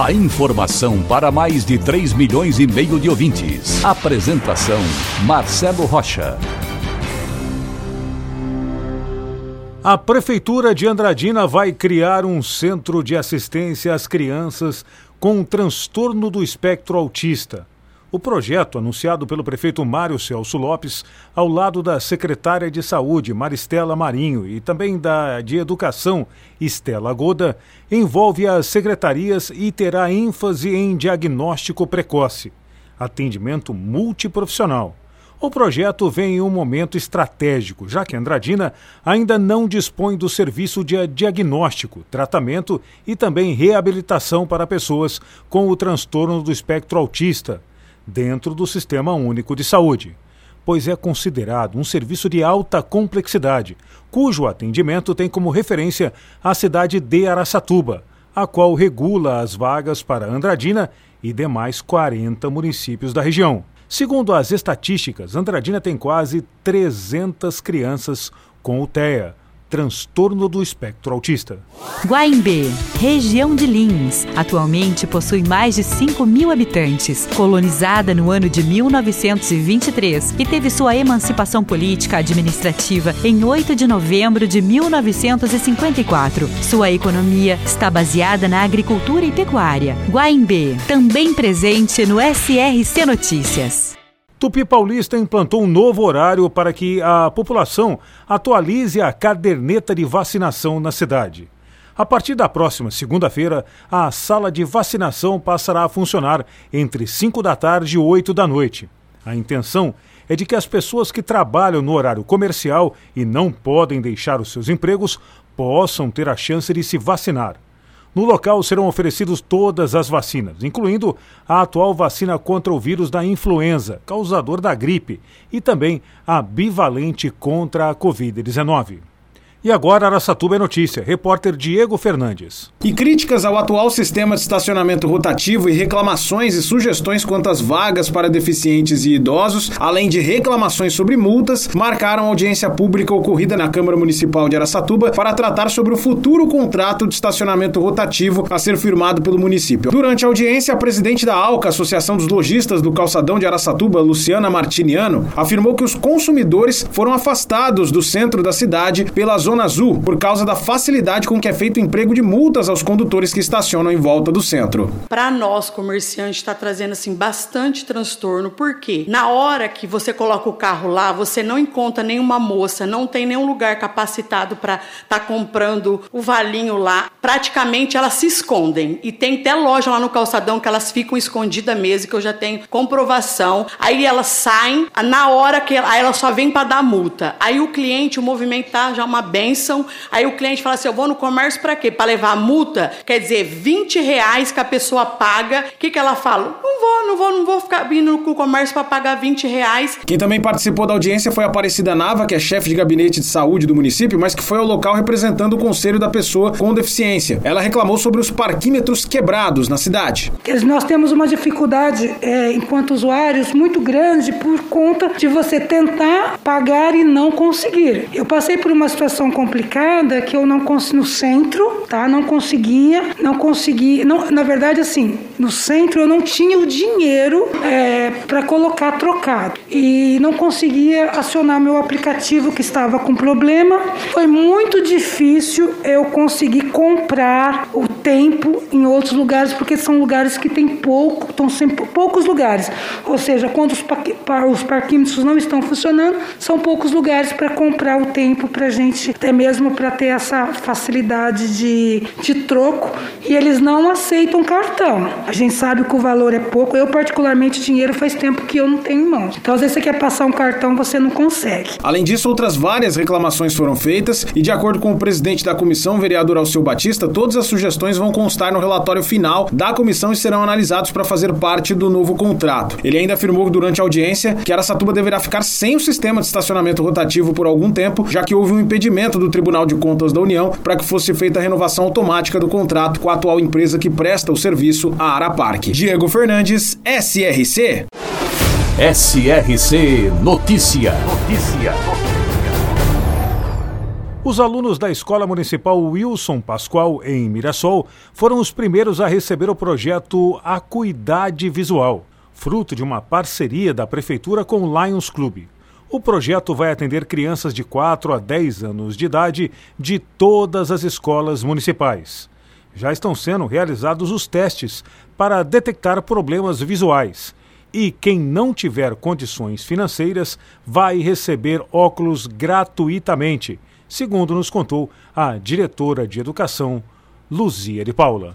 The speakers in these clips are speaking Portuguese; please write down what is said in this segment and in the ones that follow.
A informação para mais de 3 milhões e meio de ouvintes. Apresentação Marcelo Rocha. A Prefeitura de Andradina vai criar um centro de assistência às crianças com transtorno do espectro autista. O projeto, anunciado pelo prefeito Mário Celso Lopes, ao lado da secretária de Saúde, Maristela Marinho, e também da de Educação, Estela Goda, envolve as secretarias e terá ênfase em diagnóstico precoce, atendimento multiprofissional. O projeto vem em um momento estratégico, já que Andradina ainda não dispõe do serviço de diagnóstico, tratamento e também reabilitação para pessoas com o transtorno do espectro autista dentro do Sistema Único de Saúde, pois é considerado um serviço de alta complexidade, cujo atendimento tem como referência a cidade de Araçatuba, a qual regula as vagas para Andradina e demais 40 municípios da região. Segundo as estatísticas, Andradina tem quase 300 crianças com UTEA, transtorno do espectro autista. Guaimbê, região de Lins, atualmente possui mais de 5 mil habitantes, colonizada no ano de 1923 e teve sua emancipação política administrativa em 8 de novembro de 1954. Sua economia está baseada na agricultura e pecuária. Guaimbê, também presente no SRC Notícias. Tupi Paulista implantou um novo horário para que a população atualize a caderneta de vacinação na cidade. A partir da próxima segunda-feira, a sala de vacinação passará a funcionar entre 5 da tarde e 8 da noite. A intenção é de que as pessoas que trabalham no horário comercial e não podem deixar os seus empregos possam ter a chance de se vacinar. No local serão oferecidas todas as vacinas, incluindo a atual vacina contra o vírus da influenza, causador da gripe, e também a bivalente contra a Covid-19. E agora Araçatuba é notícia. Repórter Diego Fernandes. E críticas ao atual sistema de estacionamento rotativo e reclamações e sugestões quanto às vagas para deficientes e idosos, além de reclamações sobre multas, marcaram audiência pública ocorrida na Câmara Municipal de Araçatuba para tratar sobre o futuro contrato de estacionamento rotativo a ser firmado pelo município. Durante a audiência, a presidente da ALCA, Associação dos Lojistas do Calçadão de Araçatuba, Luciana Martiniano, afirmou que os consumidores foram afastados do centro da cidade pela zona Zona Azul por causa da facilidade com que é feito o emprego de multas aos condutores que estacionam em volta do centro. Para nós, comerciantes, está trazendo assim bastante transtorno, porque na hora que você coloca o carro lá, você não encontra nenhuma moça, não tem nenhum lugar capacitado para estar tá comprando o valinho lá. Praticamente elas se escondem. E tem até loja lá no calçadão que elas ficam escondidas mesmo, que eu já tenho comprovação. Aí elas saem, na hora que aí elas só vêm para dar multa. Aí o cliente, o movimento tá já uma bem bênção. Aí o cliente fala assim: eu vou no comércio para quê? Para levar a multa? Quer dizer, 20 reais que a pessoa paga. O que, que ela fala? Não vou, não vou, não vou ficar vindo no comércio para pagar 20 reais. Quem também participou da audiência foi a Aparecida Nava, que é chefe de gabinete de saúde do município, mas que foi ao local representando o conselho da pessoa com deficiência. Ela reclamou sobre os parquímetros quebrados na cidade. Nós temos uma dificuldade, é, enquanto usuários, muito grande por conta de você tentar pagar e não conseguir. Eu passei por uma situação complicada que eu não consegui no centro, tá? Não conseguia, não consegui, não, na verdade assim, no centro eu não tinha o dinheiro é, para colocar trocado e não conseguia acionar meu aplicativo que estava com problema. Foi muito difícil eu conseguir comprar o tempo em outros lugares porque são lugares que tem pouco, estão sempre poucos lugares. Ou seja, quando os, os parquímetros não estão funcionando, são poucos lugares para comprar o tempo para gente até mesmo para ter essa facilidade de, de troco, e eles não aceitam cartão. A gente sabe que o valor é pouco. Eu, particularmente, dinheiro faz tempo que eu não tenho em mãos. Então, às vezes, você quer passar um cartão, você não consegue. Além disso, outras várias reclamações foram feitas, e de acordo com o presidente da comissão, vereador Alceu Batista, todas as sugestões vão constar no relatório final da comissão e serão analisados para fazer parte do novo contrato. Ele ainda afirmou durante a audiência que Aracatuba deverá ficar sem o sistema de estacionamento rotativo por algum tempo, já que houve um impedimento do Tribunal de Contas da União para que fosse feita a renovação automática do contrato com a atual empresa que presta o serviço a Araparque. Diego Fernandes, SRC. SRC Notícia. Notícia. Os alunos da Escola Municipal Wilson Pascoal, em Mirassol, foram os primeiros a receber o projeto Acuidade Visual, fruto de uma parceria da Prefeitura com o Lions Club. O projeto vai atender crianças de 4 a 10 anos de idade de todas as escolas municipais. Já estão sendo realizados os testes para detectar problemas visuais. E quem não tiver condições financeiras vai receber óculos gratuitamente segundo nos contou a diretora de Educação, Luzia de Paula.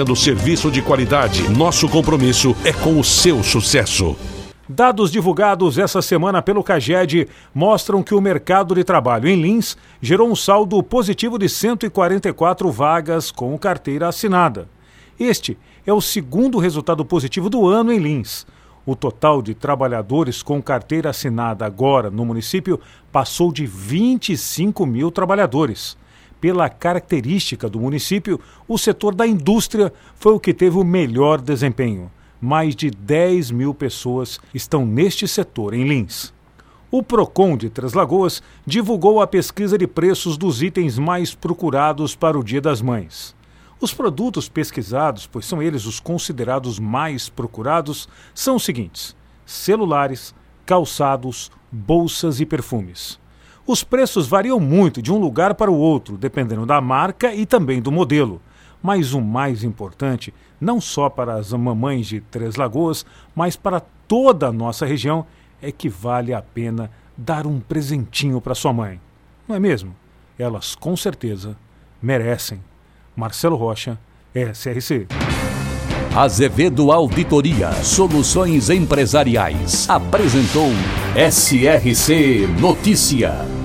oferecendo serviço de qualidade. Nosso compromisso é com o seu sucesso. Dados divulgados essa semana pelo CAGED mostram que o mercado de trabalho em Lins gerou um saldo positivo de 144 vagas com carteira assinada. Este é o segundo resultado positivo do ano em Lins. O total de trabalhadores com carteira assinada agora no município passou de 25 mil trabalhadores pela característica do município, o setor da indústria foi o que teve o melhor desempenho. Mais de 10 mil pessoas estão neste setor em Lins. O PROCON de Três Lagoas divulgou a pesquisa de preços dos itens mais procurados para o Dia das Mães. Os produtos pesquisados, pois são eles os considerados mais procurados, são os seguintes: celulares, calçados, bolsas e perfumes. Os preços variam muito de um lugar para o outro, dependendo da marca e também do modelo. Mas o mais importante, não só para as mamães de Três Lagoas, mas para toda a nossa região, é que vale a pena dar um presentinho para sua mãe. Não é mesmo? Elas com certeza merecem. Marcelo Rocha, SRC. Azevedo Auditoria Soluções Empresariais apresentou SRC Notícia.